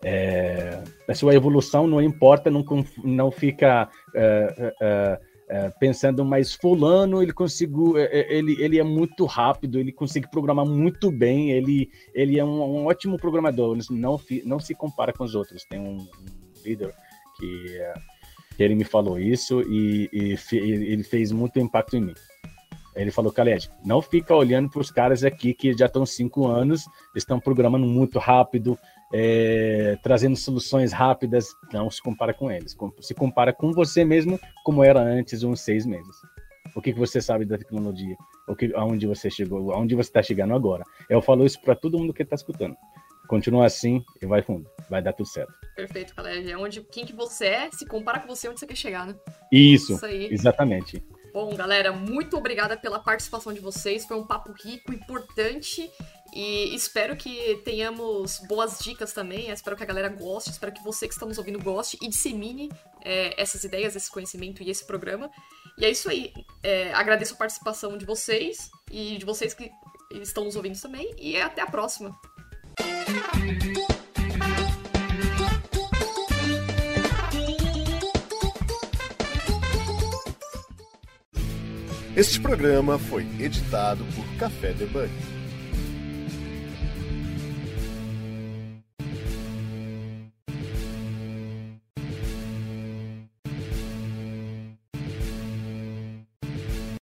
É, a sua evolução não importa, não, não fica é, é, é pensando, mas fulano ele conseguiu, é, é, ele, ele é muito rápido, ele consegue programar muito bem, ele, ele é um, um ótimo programador, não, não se compara com os outros. Tem um, um líder que, que, ele me falou isso e, e, e ele fez muito impacto em mim. Ele falou, Khaled, não fica olhando para os caras aqui que já estão cinco anos, estão programando muito rápido, é, trazendo soluções rápidas. Não se compara com eles. Se compara com você mesmo, como era antes, uns seis meses. O que, que você sabe da tecnologia? O que, aonde você chegou? Aonde você está chegando agora? Eu falo isso para todo mundo que está escutando. Continua assim e vai fundo. Vai dar tudo certo. Perfeito, Khaled. É onde quem que você é se compara com você onde você quer chegar, né? Isso, isso aí. exatamente. Bom, galera, muito obrigada pela participação de vocês. Foi um papo rico, importante. E espero que tenhamos boas dicas também. espero que a galera goste. Espero que você que está nos ouvindo goste e dissemine é, essas ideias, esse conhecimento e esse programa. E é isso aí. É, agradeço a participação de vocês e de vocês que estão nos ouvindo também. E até a próxima. Este programa foi editado por Café Debug.